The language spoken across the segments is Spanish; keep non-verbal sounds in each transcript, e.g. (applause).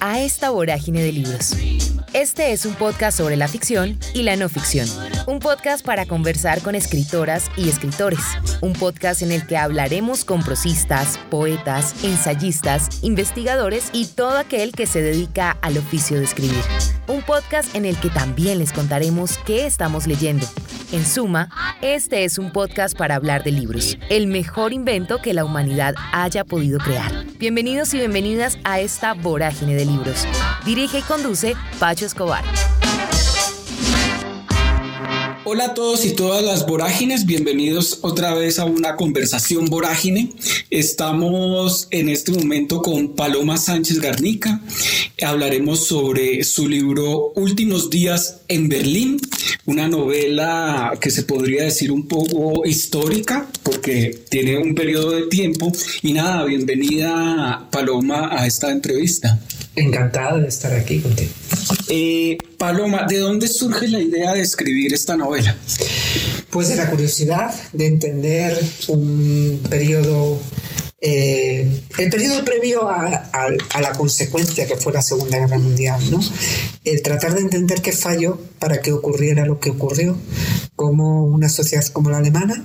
a esta vorágine de libros. Este es un podcast sobre la ficción y la no ficción. Un podcast para conversar con escritoras y escritores. Un podcast en el que hablaremos con prosistas, poetas, ensayistas, investigadores y todo aquel que se dedica al oficio de escribir. Un podcast en el que también les contaremos qué estamos leyendo. En suma, este es un podcast para hablar de libros, el mejor invento que la humanidad haya podido crear. Bienvenidos y bienvenidas a esta vorágine de libros. Dirige y conduce Pacho Escobar. Hola a todos y todas las vorágines, bienvenidos otra vez a una conversación vorágine. Estamos en este momento con Paloma Sánchez Garnica. Hablaremos sobre su libro Últimos días en Berlín, una novela que se podría decir un poco histórica porque tiene un periodo de tiempo. Y nada, bienvenida Paloma a esta entrevista. Encantada de estar aquí contigo. Eh, Paloma, ¿de dónde surge la idea de escribir esta novela? Pues de la curiosidad de entender un periodo, eh, el periodo previo a, la consecuencia que fue la Segunda Guerra Mundial, ¿no? El tratar de entender qué falló para que ocurriera lo que ocurrió, como una sociedad como la alemana,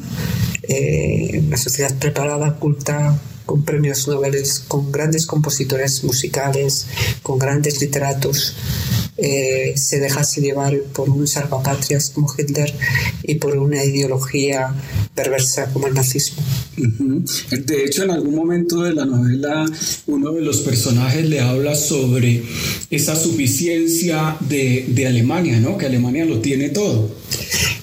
eh, una sociedad preparada, culta, con premios Nobel, con grandes compositores musicales, con grandes literatos, eh, se dejase llevar por un salvapatrias como Hitler y por una ideología perversa como el nazismo. De hecho, en algún momento de la novela, uno de los personajes le habla sobre esa suficiencia de, de Alemania, ¿no? Que Alemania lo tiene todo.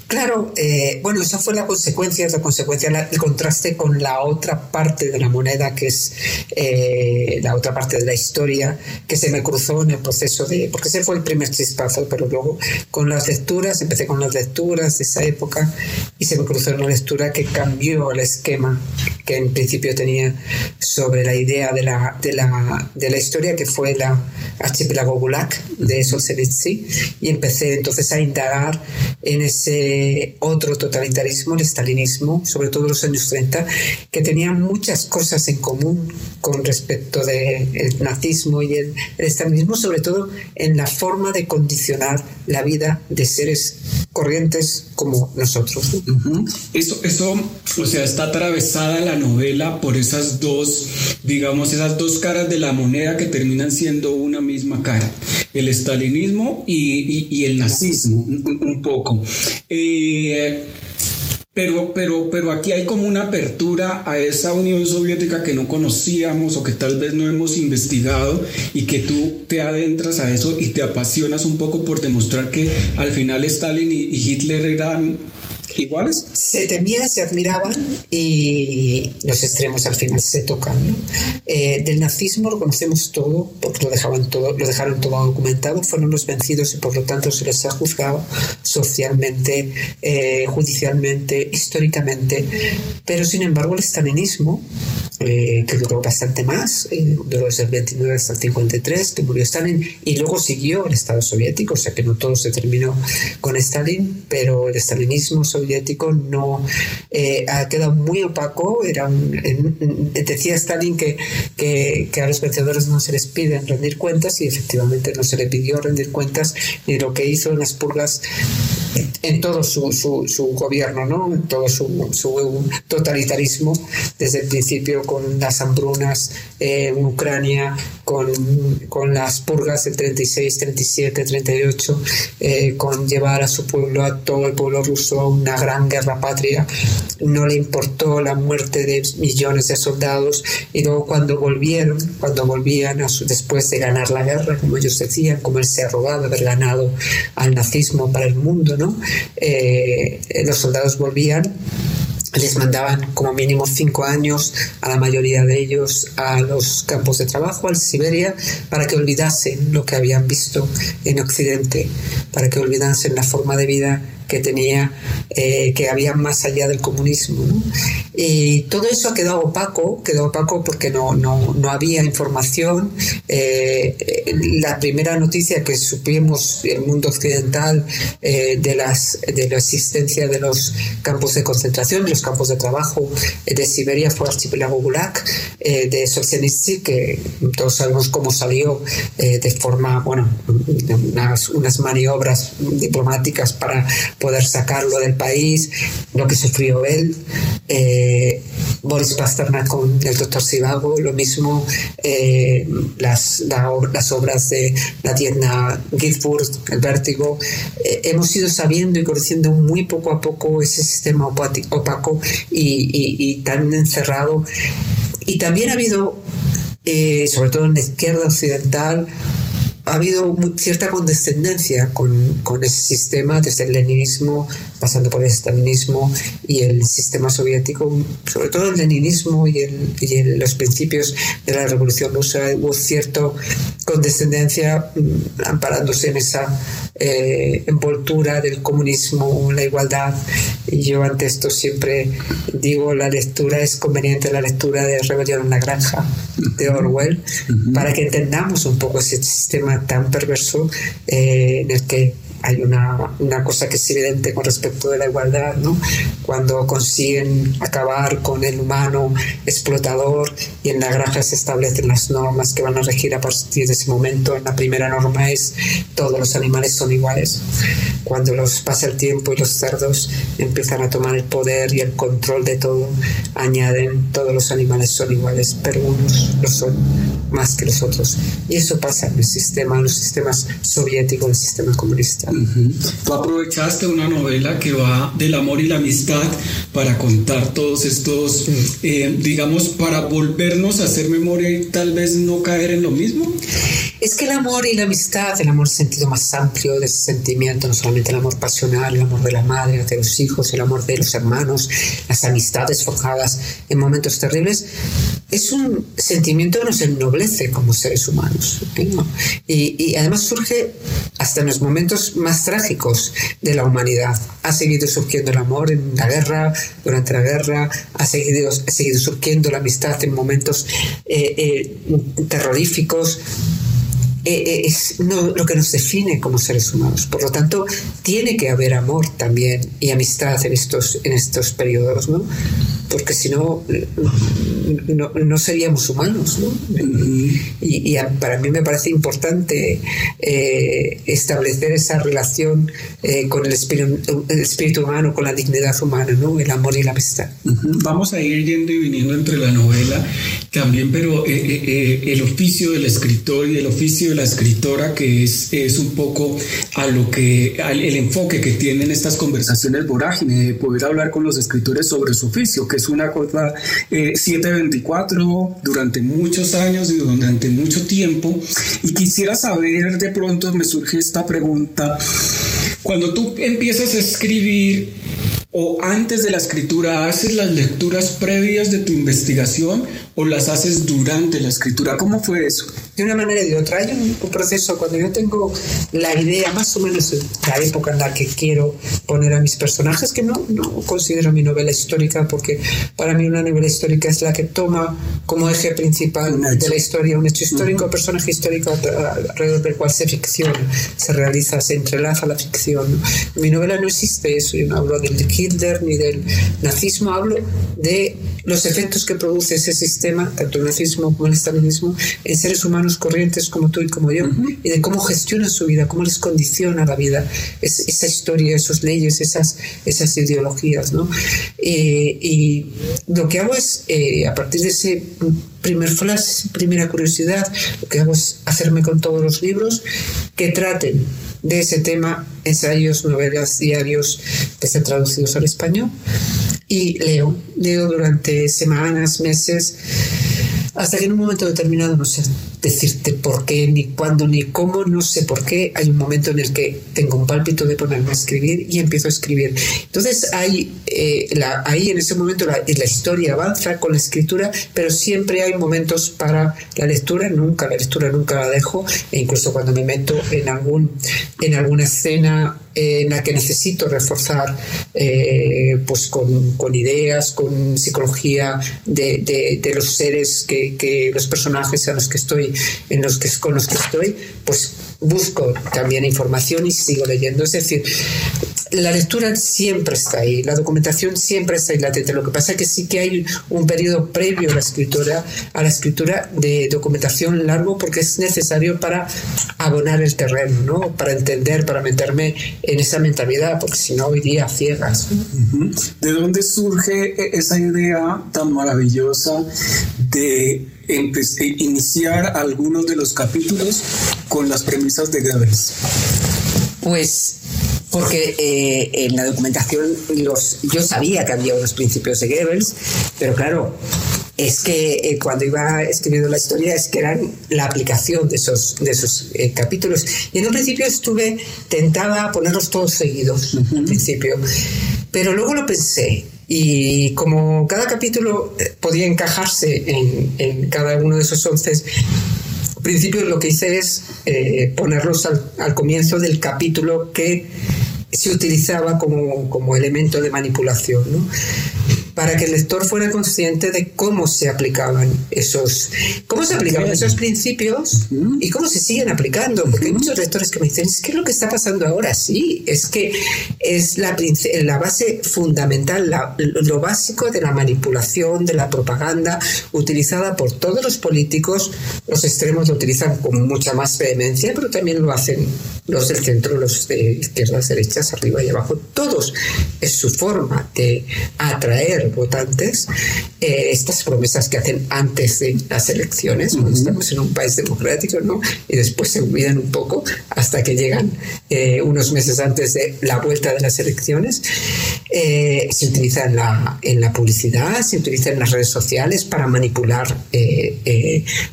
Claro, eh, bueno, esa fue la consecuencia, la consecuencia, el contraste con la otra parte de la moneda, que es eh, la otra parte de la historia, que se me cruzó en el proceso de, porque ese fue el primer chispazo, pero luego con las lecturas, empecé con las lecturas de esa época y se me cruzó una lectura que cambió el esquema que en principio tenía sobre la idea de la, de la, de la historia, que fue la archipiélago Gulag de Solzhenitsyn, y empecé entonces a indagar en ese otro totalitarismo, el stalinismo, sobre todo los años 30, que tenía muchas cosas en común con respecto del nazismo y el, el stalinismo, sobre todo en la forma de condicionar la vida de seres corrientes como nosotros. Eso, eso, o sea, está atravesada la novela por esas dos, digamos, esas dos caras de la moneda que terminan siendo una misma cara, el estalinismo y, el nazismo, un, poco. Eh, pero, pero, pero aquí hay como una apertura a esa Unión Soviética que no conocíamos o que tal vez no hemos investigado y que tú te adentras a eso y te apasionas un poco por demostrar que al final Stalin y Hitler eran iguales? Se temían, se admiraban y los extremos al final se tocan. Eh, del nazismo lo conocemos todo, porque lo, dejaban todo, lo dejaron todo documentado, fueron los vencidos y por lo tanto se les ha juzgado socialmente, eh, judicialmente, históricamente. Pero sin embargo el stalinismo, eh, que duró bastante más, duró desde el 29 hasta el 53, que murió Stalin, y luego siguió el Estado soviético, o sea que no todo se terminó con Stalin, pero el stalinismo soviético no eh, ha quedado muy opaco. Era decía Stalin que, que, a los vencedores no se les piden rendir cuentas y efectivamente no se le pidió rendir cuentas ni lo que hizo en las purgas en todo su, su, gobierno, ¿no? en todo su, su, totalitarismo, desde el principio con las hambrunas en Ucrania, con, con, las purgas del 36, 37, 38, con llevar a su pueblo, a todo el pueblo ruso, a una gran guerra patria. No le importó la muerte de millones de soldados y luego cuando volvieron, cuando volvían a su, después de ganar la guerra, como ellos decían, como él se arrogaba haber ganado al nazismo para el mundo, ¿no? Eh, los soldados volvían les mandaban como mínimo cinco años a la mayoría de ellos a los campos de trabajo, a Siberia, para que olvidasen lo que habían visto en Occidente, para que olvidasen la forma de vida que tenía, eh, que había más allá del comunismo. Y todo eso ha quedado opaco, quedó opaco porque no, no, no había información. Eh, la primera noticia que supimos el mundo occidental eh, de, las, de la existencia de los campos de concentración, los campos de trabajo de Siberia fue archipiélago Gulag de Solzhenitsyn, que todos sabemos cómo salió de forma, bueno, unas, unas maniobras diplomáticas para poder sacarlo del país, lo que sufrió él, eh, Boris Pasternak con el doctor Sivago, lo mismo eh, las, las obras de la tienda Ginsburg, el vértigo. Eh, hemos ido sabiendo y conociendo muy poco a poco ese sistema opaco y, tan encerrado. Y también ha habido, sobre todo en la izquierda occidental, ha habido cierta condescendencia con, con, ese sistema, desde el leninismo, pasando por el stalinismo y el sistema soviético, sobre todo el leninismo y, el, y los principios de la revolución rusa, hubo cierta condescendencia mm, amparándose en esa eh, envoltura del comunismo, la igualdad. Y yo ante esto siempre digo, la lectura es conveniente, la lectura de Rebelión en la Granja de Orwell, para que entendamos un poco ese sistema tan perverso eh, en el que hay una, una, cosa que es evidente con respecto de la igualdad, ¿no? Cuando consiguen acabar con el humano explotador y en la granja se establecen las normas que van a regir a partir de ese momento. La primera norma es todos los animales son iguales. Cuando los pasa el tiempo y los cerdos empiezan a tomar el poder y el control de todo, añaden todos los animales son iguales, pero unos lo son más que los otros. Y eso pasa en el sistema, en los sistemas soviéticos, en el sistema comunista. Tú aprovechaste una novela que va del amor y la amistad para contar todos estos, eh, digamos, para volvernos a hacer memoria y tal vez no caer en lo mismo. Es que el amor y la amistad, el amor en sentido más amplio de ese sentimiento, no solamente el amor pasional, el amor de la madre, de los hijos, el amor de los hermanos, las amistades forjadas en momentos terribles, es un sentimiento que nos ennoblece como seres humanos. Y, y además surge hasta en los momentos más trágicos de la humanidad. Ha seguido surgiendo el amor en la guerra, durante la guerra, ha seguido, ha seguido surgiendo la amistad en momentos eh, eh, terroríficos. Eh, es lo que nos define como seres humanos. Por lo tanto, tiene que haber amor también y amistad en estos, en estos periodos, ¿no? Porque si no, no, seríamos humanos. ¿no? Y, para mí me parece importante eh, establecer esa relación eh, con el espíritu, el espíritu, humano, con la dignidad humana, ¿no? el amor y la amistad. Vamos a ir yendo y viniendo entre la novela también, pero eh, el oficio del escritor y el oficio de la escritora, que es, es un poco a lo que, al, el enfoque que tienen estas conversaciones vorágine, de poder hablar con los escritores sobre su oficio, que es una cosa 724 eh, durante muchos años y durante mucho tiempo. Y quisiera saber, de pronto me surge esta pregunta, cuando tú empiezas a escribir o antes de la escritura, ¿haces las lecturas previas de tu investigación o las haces durante la escritura? ¿Cómo fue eso? De una manera y de otra. Hay un, proceso, cuando yo tengo la idea, más o menos la época en la que quiero poner a mis personajes, que no, no considero mi novela histórica, porque para mí una novela histórica es la que toma como eje principal de la historia un hecho histórico, un personaje histórico alrededor del cual se ficciona, se realiza, se entrelaza la ficción. En mi novela no existe eso, yo no hablo del Hitler ni del nazismo, hablo de los efectos que produce ese sistema, tanto el nazismo como el estalinismo, en seres humanos corrientes como tú y como yo, y de cómo gestionan su vida, cómo les condiciona la vida, esa historia, esas leyes, esas, esas ideologías. ¿no? Eh, y lo que hago es, eh, a partir de ese primer flash, primera curiosidad, lo que hago es hacerme con todos los libros que traten de ese tema, ensayos, novelas, diarios que estén traducidos al español. Y leo, leo durante semanas, meses, hasta que en un momento determinado no sé decirte por qué, ni cuándo, ni cómo, no sé por qué. Hay un momento en el que tengo un pálpito de ponerme a escribir y empiezo a escribir. Entonces hay, eh, ahí en ese momento la, la, historia avanza con la escritura, pero siempre hay momentos para la lectura, nunca, la lectura nunca la dejo, e incluso cuando me meto en, algún, en alguna escena en la que necesito reforzar eh, pues con, con, ideas, con psicología de, de, los seres que, que, los personajes a los que estoy, en los que, con los que estoy, pues busco también información y sigo leyendo. Es decir, la lectura siempre está ahí, la documentación siempre está ahí latente. Lo que pasa es que sí que hay un periodo previo a la escritura, a la escritura de documentación largo porque es necesario para abonar el terreno, ¿no? Para entender, para meterme en esa mentalidad, porque si no iría ciegas. ¿De dónde surge e-, esa idea tan maravillosa de iniciar algunos de los capítulos con las premisas de Goebbels? Pues porque eh, en la documentación los, yo sabía que había unos principios de Goebbels, pero claro, es que eh, cuando iba escribiendo la historia es que eran la aplicación de esos, de esos eh, capítulos. Y en un principio estuve tentada a ponerlos todos seguidos, al principio. Pero luego lo pensé y como cada capítulo podía encajarse en, en cada uno de esos once principio lo que hice es eh, ponerlos al, al, comienzo del capítulo que se utilizaba como, como elemento de manipulación. ¿no? para que el lector fuera consciente de cómo se aplicaban esos, cómo se aplicaban esos principios y cómo se siguen aplicando. Porque hay muchos lectores que me dicen, ¿qué es lo que está pasando ahora? Sí, es que es la, la base fundamental, lo básico de la manipulación, de la propaganda utilizada por todos los políticos. Los extremos lo utilizan con mucha más vehemencia, pero también lo hacen los del centro, los de izquierdas, derechas, arriba y abajo. Todos es su forma de atraer votantes eh, estas promesas que hacen antes de las elecciones, cuando estamos en un país democrático, ¿no? Y después se olvidan un poco hasta que llegan eh, unos meses antes de la vuelta de las elecciones. Eh, se utiliza en la, en la publicidad, se utiliza en las redes sociales para manipular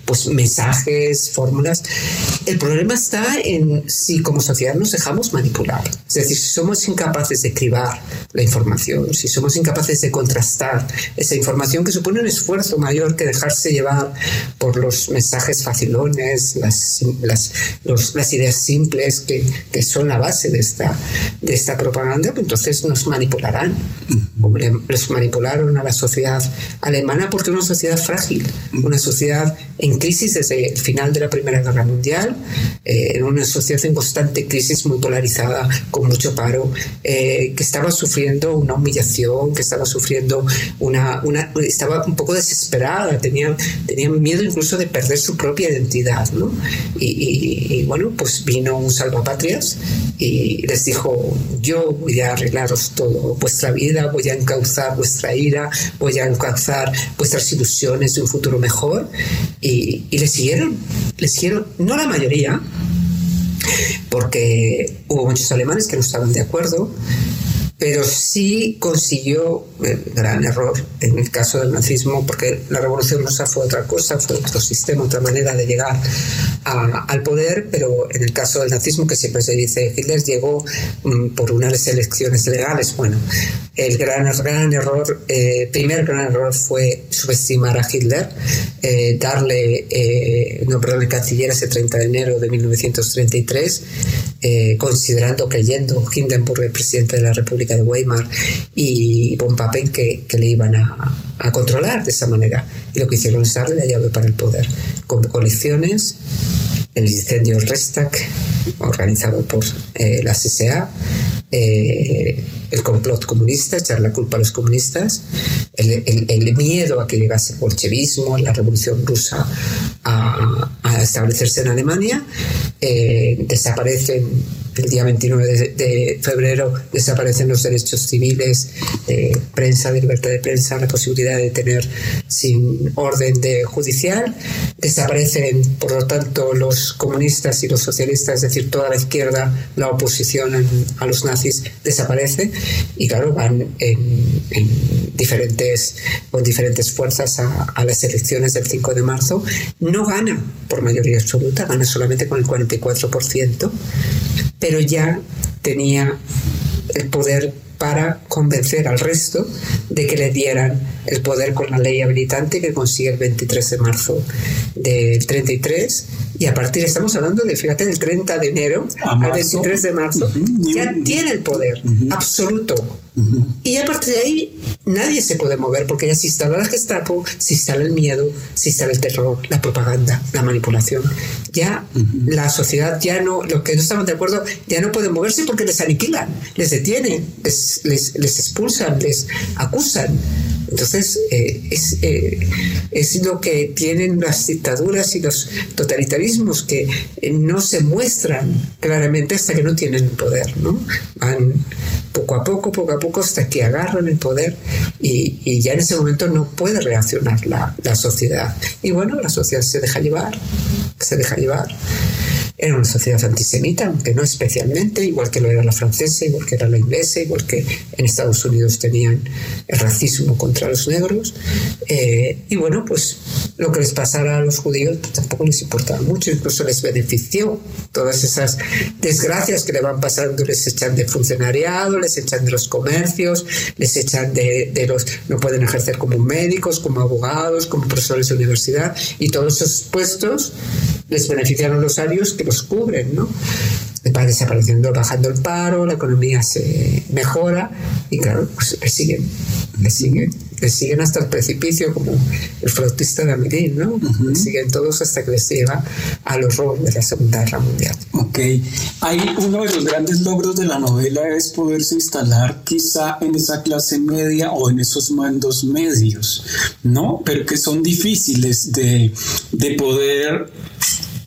pues mensajes, fórmulas. El problema está en si como sociedad nos dejamos manipular. Es decir, si somos incapaces de cribar la información, si somos incapaces de contrastar esa información que supone un esfuerzo mayor que dejarse llevar por los mensajes facilones, las, las, las ideas simples que, que, son la base de esta, de esta propaganda, pues entonces nos manipularán. Les manipularon a la sociedad alemana porque es una sociedad frágil, una sociedad en crisis desde el final de la Primera Guerra Mundial, eh, en una sociedad en constante crisis muy polarizada, con mucho paro, eh, que estaba sufriendo una humillación, que estaba sufriendo una, una, estaba un poco desesperada, tenía, tenía miedo incluso de perder su propia identidad, ¿no? Y, bueno, pues vino un salvapatrias y les dijo, yo voy a arreglaros todo, vuestra vida, voy a encauzar vuestra ira, voy a encauzar vuestras ilusiones de un futuro mejor. Y, y le siguieron, le siguieron, no la mayoría, porque hubo muchos alemanes que no estaban de acuerdo, pero sí consiguió el gran error en el caso del nazismo, porque la revolución rusa fue otra cosa, fue otro sistema, otra manera de llegar al poder, pero en el caso del nazismo, que siempre se dice Hitler llegó mm, por unas elecciones legales. Bueno, el gran, gran error, eh, primer gran error fue subestimar a Hitler, eh, darle eh, nombre de canciller ese 30 de enero de 1933, eh, considerando, creyendo Hindenburg el presidente de la República de Weimar y von Papen que, le iban a, controlar de esa manera. Y lo que hicieron es darle la llave para el poder, con coaliciones, el incendio Restack, organizado por eh, la CSA, eh, el complot comunista, echar la culpa a los comunistas, el, miedo a que llegase el bolchevismo, la revolución rusa a, a establecerse en Alemania, eh, desaparecen el día 29 de, febrero desaparecen los derechos civiles de prensa, de libertad de prensa, la posibilidad de tener sin orden de judicial, desaparecen por lo tanto los comunistas y los socialistas, es decir, toda la izquierda, la oposición a los nazis desaparece y claro, van en diferentes, con diferentes fuerzas a, a, las elecciones del 5 de marzo, no gana por mayoría absoluta, gana solamente con el 44%, pero ya tenía el poder para convencer al resto de que le dieran el poder con la ley habilitante que consigue el 23 de marzo del 33 Y a partir, estamos hablando de, fíjate, del 30 de enero al 23 de marzo, ya tiene el poder absoluto. Y a partir de ahí nadie se puede mover porque ya se instala la Gestapo, se instala el miedo, se instala el terror, la propaganda, la manipulación. Ya la sociedad ya no, los que no estaban de acuerdo, ya no pueden moverse porque les aniquilan, les detienen, les, les, les expulsan, les acusan. Entonces, eh, es, eh, es, lo que tienen las dictaduras y los totalitarismos que eh, no se muestran claramente hasta que no tienen poder, ¿no? Van poco a poco, poco a poco, hasta que agarran el poder y, y ya en ese momento no puede reaccionar la, la sociedad. Y bueno, la sociedad se deja llevar, se deja llevar. Era una sociedad antisemita, aunque no especialmente, igual que lo era la francesa, igual que era la inglesa, igual que en Estados Unidos tenían el racismo contra los negros. Eh, y bueno, pues lo que les pasara a los judíos tampoco les importaba mucho, incluso les benefició todas esas desgracias que le van pasando, les echan de funcionariado, les echan de los comercios, les echan de, de los, no pueden ejercer como médicos, como abogados, como profesores de universidad, y todos esos puestos les benefician a los arios que los cubren, ¿no? Va desapareciendo, bajando el paro, la economía se mejora y claro, pues le siguen, le siguen, le siguen hasta el precipicio como el flautista de Amirín, ¿no? Le siguen todos hasta que les lleva al horror de la Segunda Guerra Mundial. Ok, hay uno de los grandes logros de la novela es poderse instalar quizá en esa clase media o en esos mandos medios, ¿no? Pero que son difíciles de, de poder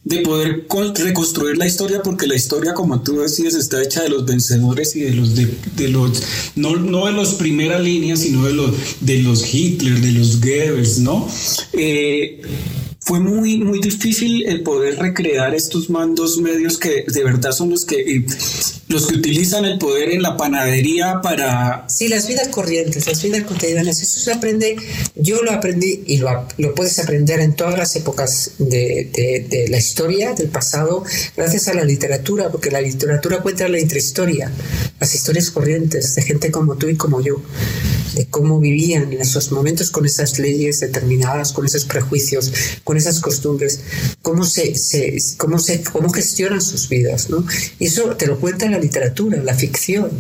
de poder reconstruir la historia porque la historia como tú decías está hecha de los vencedores y de los de, de los no, no, de los primera línea sino de los de los Hitler de los Goebbels no eh, fue muy, muy difícil el poder recrear estos mandos medios que de verdad son los que los que utilizan el poder en la panadería para... Sí, las vidas corrientes, las vidas cotidianas, eso se aprende, yo lo aprendí y lo, lo puedes aprender en todas las épocas de, de, la historia, del pasado, gracias a la literatura, porque la literatura cuenta la intrahistoria, las historias corrientes de gente como tú y como yo, de cómo vivían en esos momentos con esas leyes determinadas, con esos prejuicios, con esas costumbres, cómo se, cómo se cómo gestionan sus vidas, ¿no? Y eso te lo cuenta la literatura, la ficción.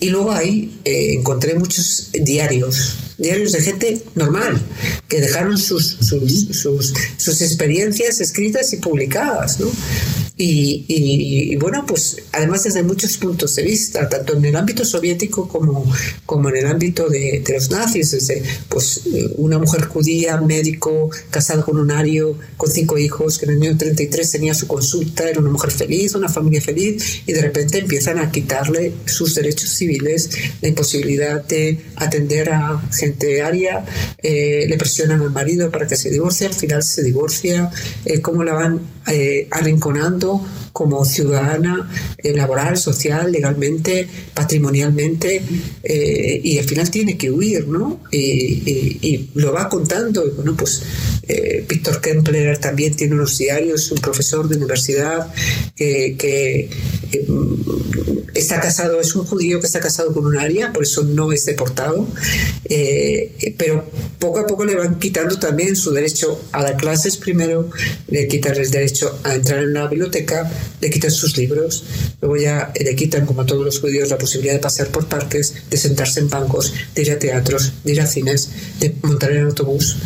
Y luego ahí eh, encontré muchos diarios, diarios de gente normal, que dejaron sus, sus, sus, sus experiencias escritas y publicadas, ¿no? Y, bueno, pues además desde muchos puntos de vista, tanto en el ámbito soviético como, como en el ámbito de, los nazis, desde pues una mujer judía, médico, casada con un ario, con cinco hijos, que en el año 33 tenía su consulta, era una mujer feliz, una familia feliz, y de repente empiezan a quitarle sus derechos civiles, la imposibilidad de atender a gente aria, eh, le presionan al marido para que se divorcie, al final se divorcia, eh, cómo la van eh, como ciudadana eh, laboral, social, legalmente, patrimonialmente, eh, y al final tiene que huir, ¿no? Y, y, lo va contando, y bueno, pues eh, Víctor Kempler también tiene unos diarios, un profesor de universidad que está casado, es un judío que está casado con un aria, por eso no es deportado, eh, pero poco a poco le van quitando también su derecho a dar clases primero, le quitan el derecho a entrar en una biblioteca, le quitan sus libros, luego ya le quitan, como a todos los judíos, la posibilidad de pasear por parques, de sentarse en bancos, de ir a teatros, de ir a cines, de montar en autobús.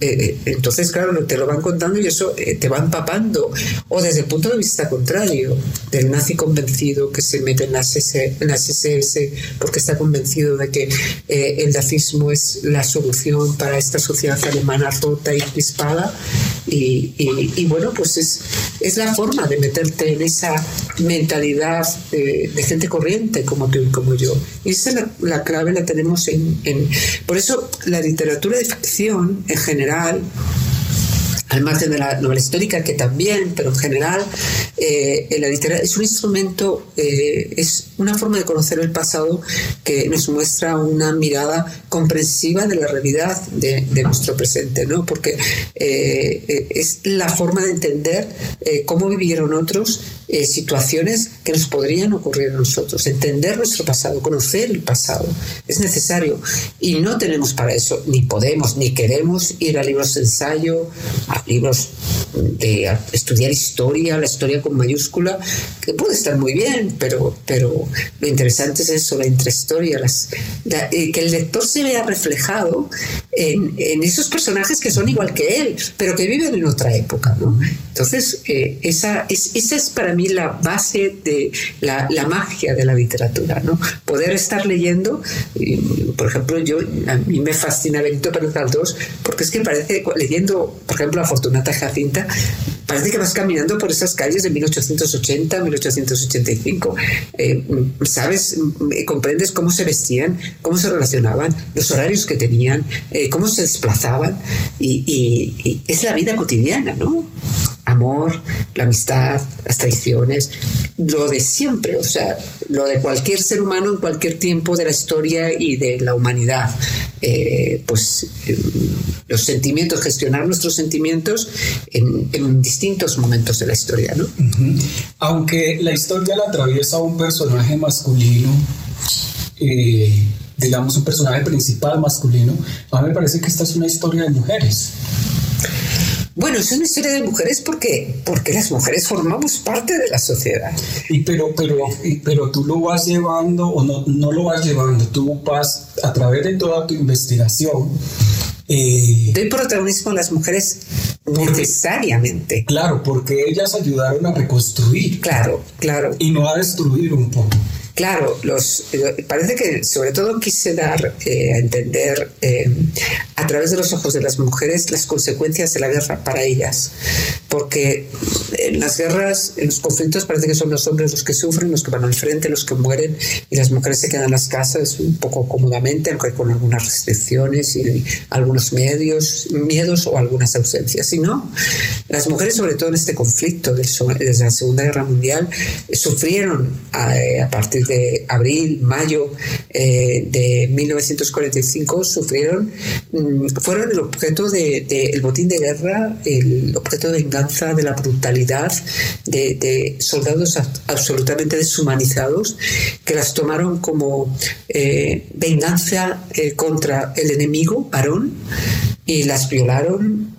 Eh, entonces, claro, te lo van contando y eso eh, te va empapando. O desde el punto de vista contrario, del nazi convencido que se mete en las, S, en las SS porque está convencido de que eh, el nazismo es la solución para esta sociedad alemana rota y crispada. Y, y, y, bueno, pues es, es la forma de meterte en esa mentalidad de, gente corriente como tú y como yo. Y esa es la, la clave, la tenemos en, en... Por eso la literatura de ficción en general, al margen de la novela histórica, que también, pero en general, eh, la literatura es un instrumento, eh, es una forma de conocer el pasado que nos muestra una mirada comprensiva de la realidad de, nuestro presente, ¿no? Porque eh, es la forma de entender cómo vivieron otros situaciones que nos podrían ocurrir a nosotros. Entender nuestro pasado, conocer el pasado, es necesario. Y no tenemos para eso, ni podemos, ni queremos ir a libros de ensayo, a libros de estudiar historia, la historia con mayúscula, que puede estar muy bien, pero, pero lo interesante es eso, la intrahistoria, las, eh, que el lector se vea reflejado en, en, esos personajes que son igual que él, pero que viven en otra época. ¿no? Entonces, eh, esa, es, esa es para mí la base la, la, magia de la literatura, ¿no? Poder estar leyendo, por ejemplo, yo a mí me fascina Benito Pérez Galdós, porque es que parece, leyendo, por ejemplo, a Fortunata Jacinta, parece que vas caminando por esas calles de 1880, 1885. Eh, ¿Sabes? Comprendes cómo se vestían, cómo se relacionaban, los horarios que tenían, eh, cómo se desplazaban. Y, y, es la vida cotidiana, ¿no? Amor, la amistad, las traiciones, lo de siempre, o sea, lo de cualquier ser humano en cualquier tiempo de la historia y de la humanidad. Eh, pues eh, los sentimientos, gestionar nuestros sentimientos en, distintos momentos de la historia, ¿no? Aunque la historia la atraviesa un personaje masculino, eh, digamos un personaje principal masculino, a mí me parece que esta es una historia de mujeres. Bueno, es una historia de mujeres porque, porque las mujeres formamos parte de la sociedad. Y pero, pero, pero tú lo vas llevando o no, no lo vas llevando, tú vas a través de toda tu investigación. Eh, Doy protagonismo a las mujeres necesariamente. Claro, porque ellas ayudaron a reconstruir. Claro, claro. Y no a destruir un poco. Claro, los, eh, parece que sobre todo quise dar eh, a entender eh, a través de los ojos de las mujeres las consecuencias de la guerra para ellas, porque en las guerras, en los conflictos parece que son los hombres los que sufren, los que van al frente, los que mueren y las mujeres se quedan en las casas un poco cómodamente, aunque con algunas restricciones y algunos medios, miedos o algunas ausencias. Si no, las mujeres sobre todo en este conflicto desde la Segunda Guerra Mundial sufrieron a, a partir de abril, mayo eh, de 1945 sufrieron, mm, fueron el objeto del de, botín de guerra, el objeto de venganza de la brutalidad de, soldados absolutamente deshumanizados que las tomaron como eh, venganza eh, contra el enemigo varón y las violaron.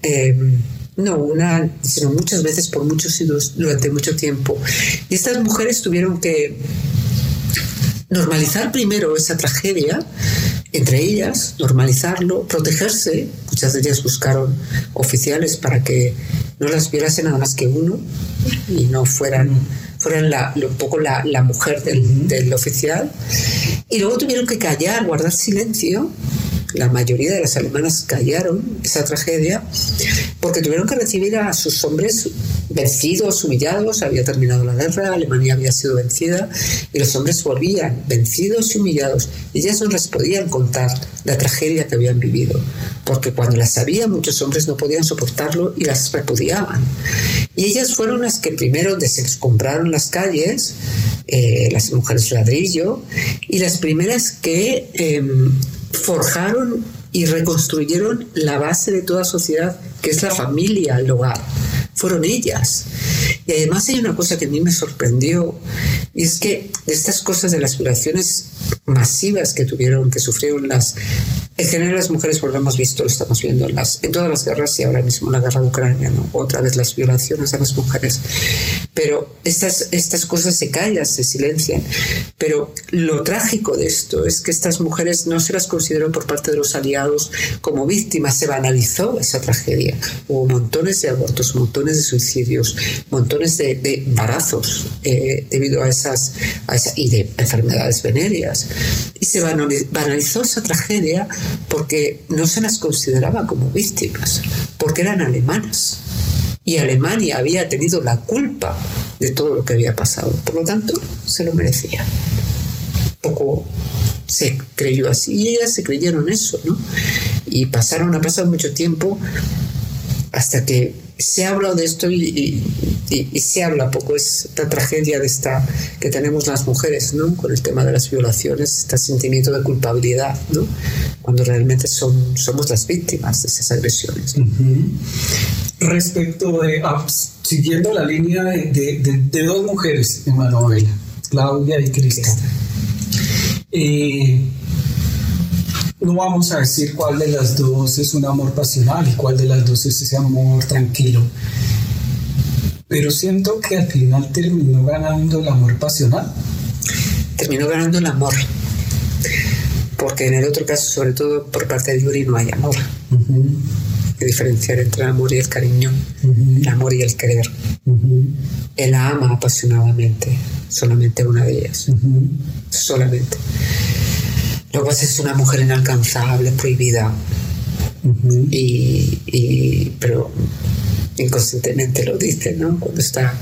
No una, sino muchas veces por muchos siglos durante mucho tiempo. Y estas mujeres tuvieron que normalizar primero esa tragedia, entre ellas, normalizarlo, protegerse. Muchas de ellas buscaron oficiales para que no las violasen nada más que uno y no fueran, fueran la, un poco la, la mujer del, del oficial. Y luego tuvieron que callar, guardar silencio la mayoría de las alemanas callaron esa tragedia porque tuvieron que recibir a sus hombres vencidos, humillados, había terminado la guerra, Alemania había sido vencida y los hombres volvían vencidos y humillados ellas no les podían contar la tragedia que habían vivido porque cuando las sabían muchos hombres no podían soportarlo y las repudiaban. Y ellas fueron las que primero descompraron las calles, eh, las mujeres ladrillo, y las primeras que em, forjaron y reconstruyeron la base de toda sociedad, que es la familia, el hogar. Fueron ellas. Y además hay una cosa que a mí me sorprendió, y es que estas cosas de las violaciones masivas que tuvieron, que sufrieron las en general las mujeres, por lo hemos visto, lo estamos viendo en, las, en todas las guerras y ahora mismo la guerra de Ucrania, ¿no? otra vez las violaciones a las mujeres. Pero estas, estas cosas se callan, se silencian. Pero lo trágico de esto es que estas mujeres no se las consideran por parte de los aliados como víctimas, se banalizó esa tragedia. Hubo montones de abortos, montones de suicidios, montones de, de embarazos eh, debido a esas, a y de enfermedades venéreas. Y se banalizó esa tragedia porque no se las consideraba como víctimas, porque eran alemanas. Y Alemania había tenido la culpa de todo lo que había pasado. Por lo tanto, se lo merecía. Poco se creyó así y ellas se creyeron eso, ¿no? Y pasaron, a pasar mucho tiempo hasta que se habla de esto y, se habla poco, es la tragedia de esta que tenemos las mujeres, ¿no? Con el tema de las violaciones, este sentimiento de culpabilidad, ¿no? Cuando realmente son, somos las víctimas de esas agresiones. Respecto de, ah, siguiendo la línea de, dos mujeres en la novela, Claudia y Crista. Eh, no vamos a decir cuál de las dos es un amor pasional y cuál de las dos es ese amor tranquilo. Pero siento que al final terminó ganando el amor pasional. Terminó ganando el amor. Porque en el otro caso, sobre todo por parte de Yuri, no hay amor. Hay que diferenciar entre el amor y el cariño, el amor y el querer. Él la ama apasionadamente, solamente una de ellas. Solamente. Lo que pasa es una mujer inalcanzable, prohibida. y, pero inconscientemente lo dice, ¿no? Cuando está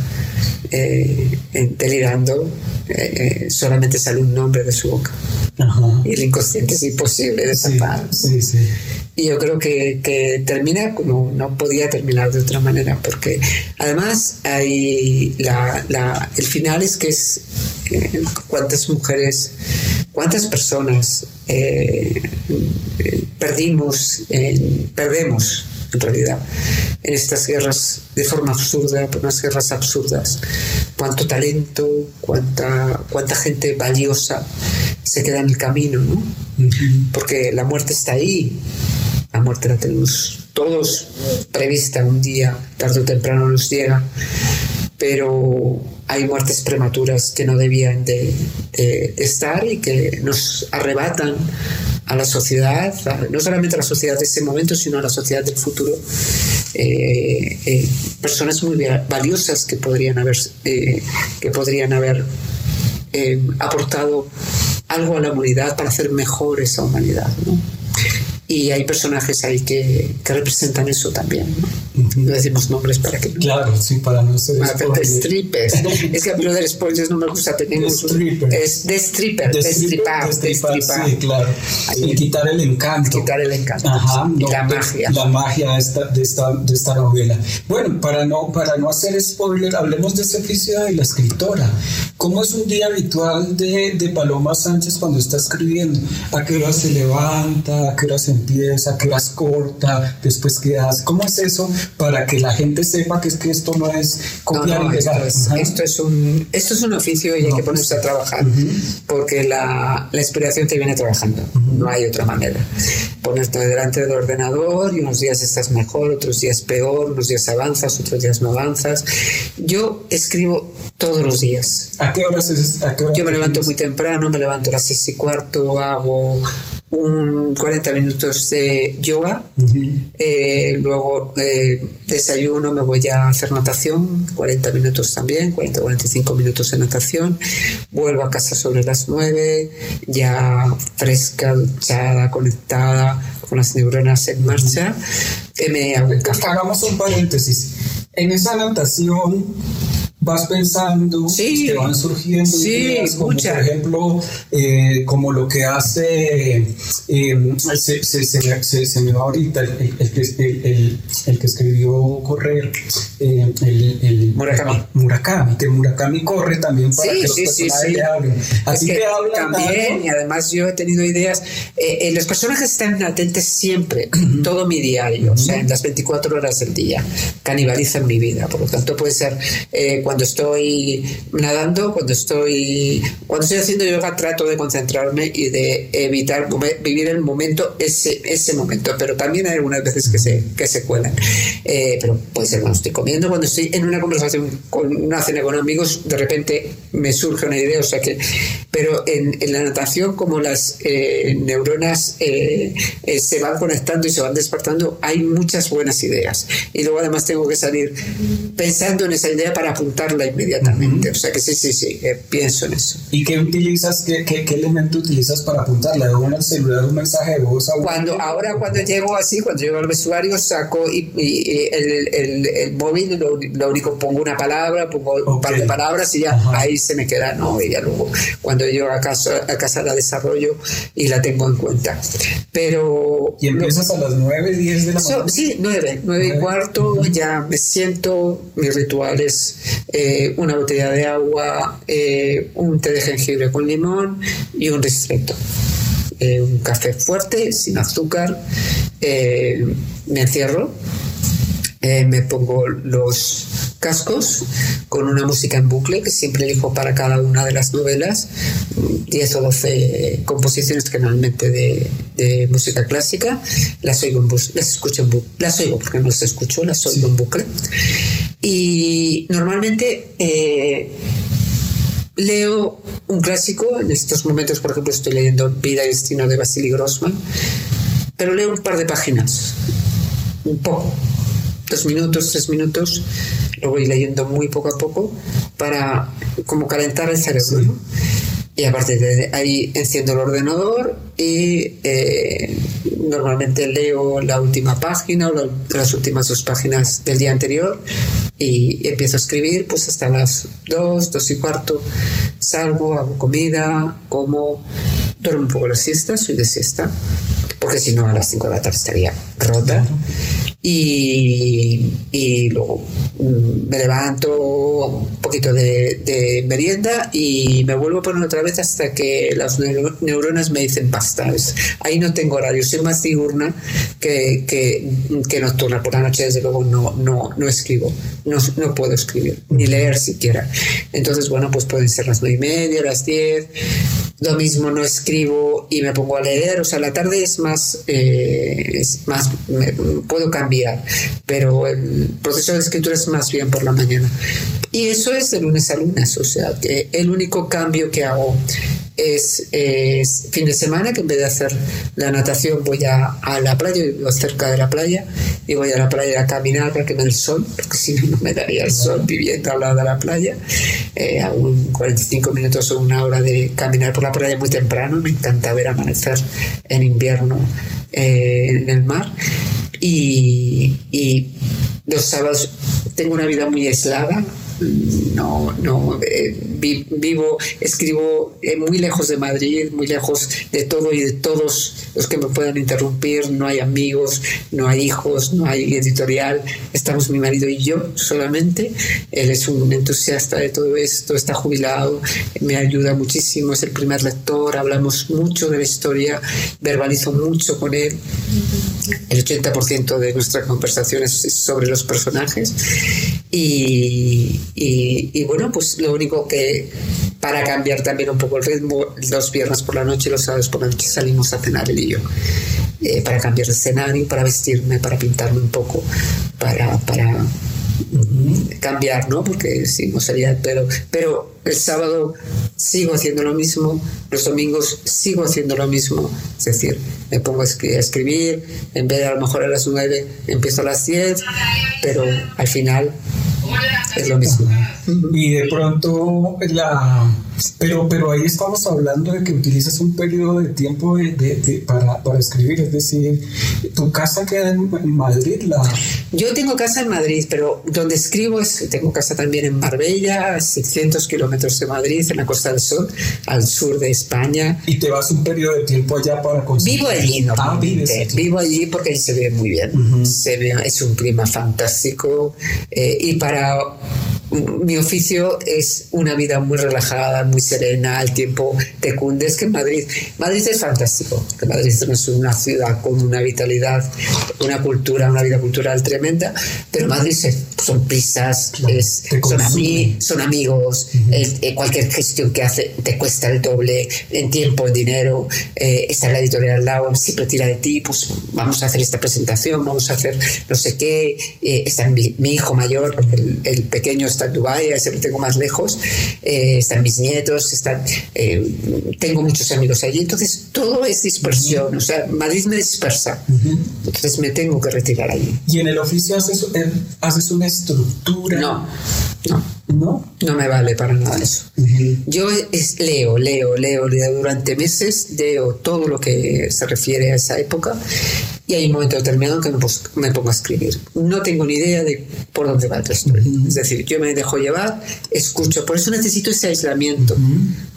eh, delirando, eh, eh, solamente sale un nombre de su boca. Y el inconsciente es imposible de tapar. Y yo creo que, termina como no podía terminar de otra manera, porque además hay el final es que es cuántas mujeres ¿Cuántas personas eh, perdimos, perdemos en realidad en estas guerras de forma absurda, por unas guerras absurdas? ¿Cuánto talento, cuánta, cuánta gente valiosa se queda en el camino? ¿no? Porque la muerte está ahí, la muerte la tenemos todos prevista un día, tarde o temprano nos llega, pero hay muertes prematuras que no debían de, estar y que nos arrebatan a la sociedad, no solamente a la sociedad de ese momento, sino a la sociedad del futuro. Eh, eh, personas muy valiosas que podrían haber, eh, que podrían haber aportado algo a la humanidad para hacer mejor esa humanidad. Y hay personajes ahí que, que representan eso también. ¿no? decimos nombres para que no. Claro, sí, para no ser strippers. (laughs) es que a mí lo de spoilers no me gusta. Tenemos es de stripper, de stripar, de stripar. Sí, claro. y quitar el encanto. Quitar el encanto. Ajá, la magia. La magia de esta, de esta, de esta novela. Bueno, para no, para no hacer spoiler, hablemos de Cecilia y la escritora. ¿Cómo es un día habitual de, de Paloma Sánchez cuando está escribiendo? ¿A qué hora se levanta? ¿A qué hora se empieza, que las corta, después que. ¿Cómo es eso para que la gente sepa que es que esto no es copiar y pegar? Esto es, un, esto es un oficio y hay que ponerse a trabajar, porque la, la, inspiración te viene trabajando, no hay otra manera. Ponerte delante del ordenador y unos días estás mejor, otros días peor, unos días avanzas, otros días no avanzas. Yo escribo todos los días. ¿A qué horas es? Yo me levanto muy temprano, me levanto a las seis y cuarto, hago un 40 minutos de yoga, eh, luego eh, desayuno, me voy a hacer natación, 40 minutos también, 40-45 minutos de natación, vuelvo a casa sobre las 9, ya fresca, duchada, conectada, con las neuronas en marcha, me hago Hagamos un paréntesis. En esa natación vas pensando, sí, te van surgiendo ideas, como por ejemplo, eh, como lo que hace, eh, se, se, se, se, me va ahorita el, el, el, que escribió Correr, eh, el, Murakami. Murakami, que Murakami corre también para que los personajes le hablen. Así que, hablan también, y además yo he tenido ideas, los personajes están atentos siempre, todo mi diario, o sea, en las 24 horas del día, canibalizan mi vida, por lo tanto puede ser cuando estoy nadando, cuando estoy, cuando estoy haciendo yoga, trato de concentrarme y de evitar vivir el momento, ese, ese momento. Pero también hay algunas veces que se, que se cuelan. Eh, pero puede ser cuando estoy comiendo, cuando estoy en una conversación, con una cena con amigos, de repente me surge una idea. O sea que, pero en, en la natación, como las eh, neuronas eh, se van conectando y se van despertando, hay muchas buenas ideas. Y luego además tengo que salir pensando en esa idea para apuntar tocarla inmediatamente. O sea que sí, sí, sí, eh, pienso en eso. ¿Y qué utilizas, qué, qué, qué elemento utilizas para apuntarla? ¿De un celular un mensaje de voz a cuando Ahora cuando llego así, cuando llego al vestuario, saco y, el, el, el, móvil, lo, lo, único, pongo una palabra, pongo un par de palabras y ya ahí se me queda, ¿no? Y ya luego cuando llego a casa, a casa la desarrollo y la tengo en cuenta. Pero... ¿Y empiezas a las 9, 10 de la mañana? sí, 9, 9 y cuarto, ya me siento, mi ritual es eh, una botella de agua, eh, un té de jengibre con limón y un ristretto. Eh, un café fuerte, sin azúcar, me encierro, me pongo los cascos con una música en bucle que siempre elijo para cada una de las novelas, 10 o 12 composiciones generalmente de, música clásica, las oigo las escucho en bucle, las oigo porque no las escucho, las oigo en bucle. Y normalmente eh, leo un clásico, en estos momentos por ejemplo estoy leyendo Vida y Destino de Vasily Grossman, pero leo un par de páginas, un poco, dos minutos, tres minutos, lo voy leyendo muy poco a poco para como calentar el cerebro. Y a partir de ahí enciendo el ordenador y eh, normalmente leo la última página o las últimas dos páginas del día anterior y empiezo a escribir pues hasta las dos, dos y cuarto. Salgo, hago comida, como, duermo un poco la siesta, soy de siesta, porque si no a las cinco de la tarde estaría rota y, y, luego mm, me levanto un poquito de, merienda y me vuelvo a poner otra vez hasta que las neuronas me dicen basta. Ahí no tengo horario, soy más diurna que, que, que, nocturna. Por la noche, desde luego, no, no, no escribo, no, no puedo escribir, ni leer siquiera. Entonces, bueno, pues pueden ser las nueve y media, las diez. Lo mismo no escribo y me pongo a leer. O sea, la tarde es más, eh, es más puedo cambiar pero el proceso de escritura es más bien por la mañana. Y eso es de lunes a lunes, o sea, que el único cambio que hago es, fin de semana, que en vez de hacer la natación voy a, a, la playa, vivo cerca de la playa, y voy a la playa a caminar para que me el sol, porque (laughs) si no, no me daría el sol viviendo al lado de la playa. Eh, hago 45 minutos o una hora de caminar por la playa muy temprano, me encanta ver amanecer en invierno eh, en el mar y, y los sábados tengo una vida muy aislada, no, no, eh, vivo, escribo eh, muy lejos de Madrid, muy lejos de todo y de todos los que me puedan interrumpir, no hay amigos, no hay hijos, no hay editorial, estamos mi marido y yo solamente, él es un entusiasta de todo esto, está jubilado, me ayuda muchísimo, es el primer lector, hablamos mucho de la historia, verbalizo mucho con él, el 80% de nuestra conversación es sobre los personajes. Y, y, bueno, pues lo único que para cambiar también un poco el ritmo, los viernes por la noche, los sábados por la noche salimos a cenar él y yo. Eh, para cambiar de escenario, para vestirme, para pintarme un poco, para, para cambiar, ¿no? Porque sí, no sería, pero, pero el sábado sigo haciendo lo mismo, los domingos sigo haciendo lo mismo, es decir, me pongo a escribir, en vez de a lo mejor a las 9 empiezo a las 10, pero al final es lo mismo. Y de pronto la pero, pero ahí estamos hablando de que utilizas un periodo de tiempo de, para, para, escribir, es decir, ¿tu casa queda en, Madrid? La... Yo tengo casa en Madrid, pero donde escribo es, tengo casa también en Marbella, 600 kilómetros de Madrid, en la Costa del Sol, al sur de España. ¿Y te vas un periodo de tiempo allá para conseguir? Vivo allí, no. Ah, vivo allí porque ahí se ve muy bien, se ve, es un clima fantástico eh, y para mi oficio es una vida muy relajada, muy serena, al tiempo te cundes que Madrid, Madrid es fantástico, Madrid es una ciudad con una vitalidad, una cultura, una vida cultural tremenda, pero Madrid son prisas, son, son, amigos, eh, cualquier gestión que hace te cuesta el doble en tiempo, en dinero, eh, está la editorial al lado, siempre tira de ti, pues vamos a hacer esta presentación, vamos a hacer no sé qué, eh, está mi, hijo mayor, el, el pequeño está en Dubái, lo tengo más lejos, eh, están mis nietos, están, eh, tengo muchos amigos allí, entonces todo es dispersión, o sea, Madrid me dispersa. Entonces me tengo que retirar allí. ¿Y en el oficio haces, eh, haces una estructura? No, no. ¿No? No me vale para nada eso. Yo es, leo, leo, leo, leo durante meses, leo todo lo que se refiere a esa época y hay un momento determinado en que me, pongo a escribir. No tengo ni idea de por dónde va la historia. Es decir, yo me dejo llevar, escucho, por eso necesito ese aislamiento,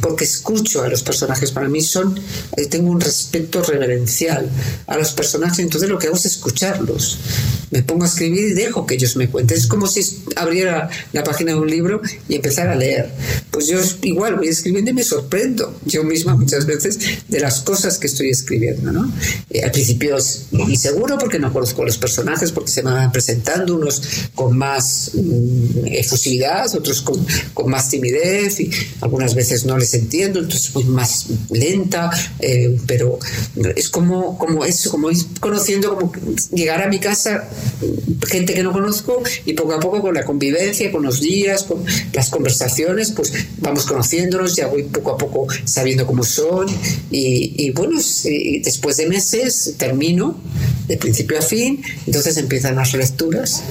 porque escucho a los personajes. Para mí son, eh, tengo un respeto reverencial a los personajes, entonces lo que hago es escucharlos. Me pongo a escribir y dejo que ellos me cuenten. Es como si abriera la página de un libro y empezara a leer. Pues yo igual voy escribiendo y me sorprendo yo misma muchas veces de las cosas que estoy escribiendo. ¿no? Eh, al principio es inseguro porque no conozco los personajes, porque se me van presentando unos con más mm, efusividad, otros con, con, más timidez y algunas veces no les entiendo, entonces voy más lenta, eh, pero es como, como eso, como ir conociendo, como llegar a mi casa, gente que no conozco y poco a poco con la convivencia, con los días, con las conversaciones, pues vamos conociéndonos, ya voy poco a poco sabiendo cómo son y, y bueno, después de meses termino de principio a fin, entonces empiezan las lecturas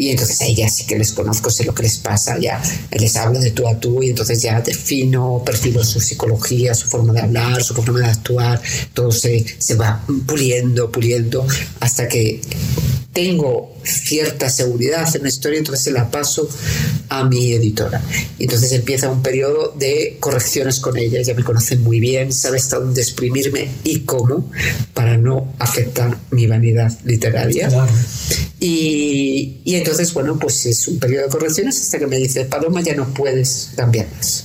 y entonces ahí ya sí que les conozco, sé lo que les pasa, ya les hablo de tú a tú y entonces ya defino, percibo su psicología, su forma de hablar, su forma de actuar, todo se, se va puliendo, puliendo, hasta que tengo cierta seguridad en la historia, entonces se la paso a mi editora. Y entonces empieza un periodo de correcciones con ella. Ella me conoce muy bien, sabe hasta dónde exprimirme y cómo para no afectar mi vanidad literaria. Y, y, entonces, bueno, pues es un periodo de correcciones hasta que me dice, Paloma, ya no puedes cambiar más.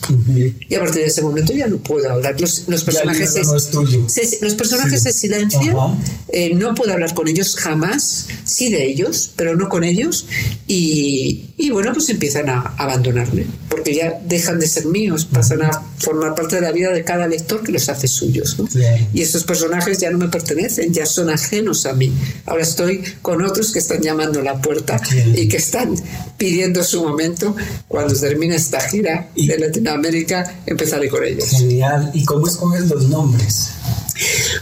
Y a partir de ese momento ya no puedo hablar. Los, los personajes, se, los personajes se silencian, eh, no puedo hablar con ellos jamás, sí de ellos, pero no con ellos. Y, y bueno, pues empiezan a abandonarme, porque ya dejan de ser míos, pasan a formar parte de la vida de cada lector que los hace suyos. Y estos personajes ya no me pertenecen, ya son ajenos a mí. Ahora estoy con otros que están llamando a la puerta y que están pidiendo su momento. Cuando termine esta gira de Latinoamérica, empezaré con ellos. Genial. ¿Y cómo escoges los nombres?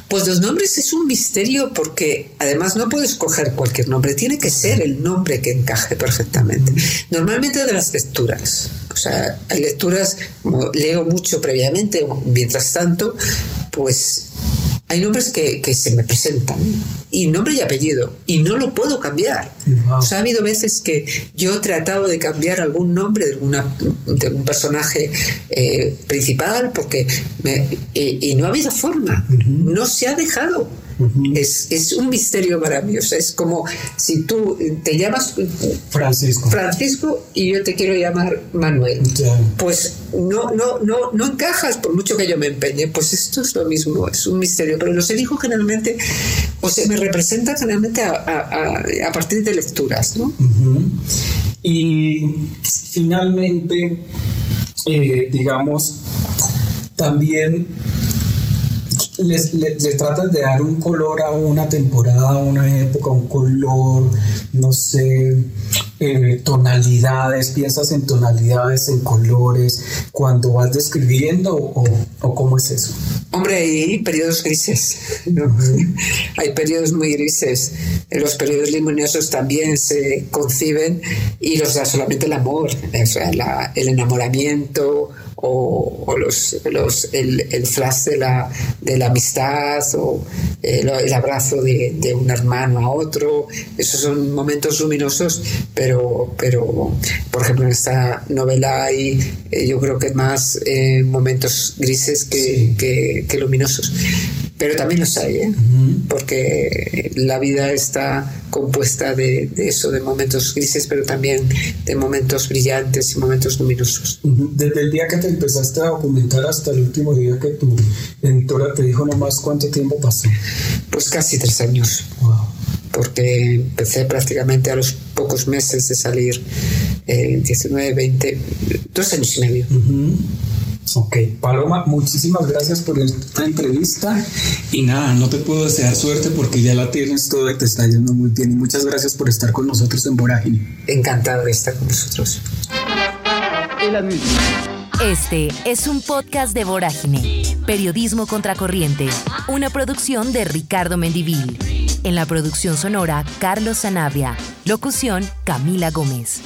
Pues los nombres es un misterio porque además no puedo escoger cualquier nombre, tiene que ser el nombre que encaje perfectamente. Normalmente de las lecturas, o sea, hay lecturas, como leo mucho previamente, mientras tanto, pues hay nombres que, que, se me presentan y nombre y apellido y no lo puedo cambiar. O sea, ha habido veces que yo he tratado de cambiar algún nombre de, una, de un personaje eh, principal porque me, y no ha habido forma, no se ha dejado es, es, un misterio maravilloso. Es como si tú te llamas Francisco. Francisco y yo te quiero llamar Manuel. Pues no, no, no, no encajas por mucho que yo me empeñe. Pues esto es lo mismo, es un misterio. Pero los elijo generalmente, o se me representan generalmente a, a, a, partir de lecturas. ¿no? Y finalmente, eh, digamos, también les, les, tratas de dar un color a una temporada, a una época, un color, no sé, eh, tonalidades, piensas en tonalidades, en colores, cuando vas describiendo o, o cómo es eso? Hombre, hay periodos grises, ¿no? hay periodos muy grises. Los periodos luminosos también se conciben y los da solamente el amor, o sea, el enamoramiento o, los, los, el, el, flash de la, de la amistad o el, el abrazo de, de, un hermano a otro. Esos son momentos luminosos, pero, pero por ejemplo, en esta novela hay, eh, yo creo que más eh, momentos grises que, que, que luminosos pero también los hay, ¿eh? porque la vida está compuesta de, eso, de momentos grises, pero también de momentos brillantes y momentos luminosos. Desde el día que te empezaste a documentar hasta el último día que tu editora te dijo nomás cuánto tiempo pasó. Pues casi tres años. Porque empecé prácticamente a los pocos meses de salir, eh, 19, 20, dos años y medio. Ok, Paloma, muchísimas gracias por esta entrevista y nada, no te puedo desear suerte porque ya la tienes todo y te está yendo muy bien y muchas gracias por estar con nosotros en Vorágine. Encantado de estar con nosotros. Este es un podcast de Vorágine, Periodismo Contracorriente, una producción de Ricardo Mendivil. En la producción sonora, Carlos Sanabria. Locución, Camila Gómez.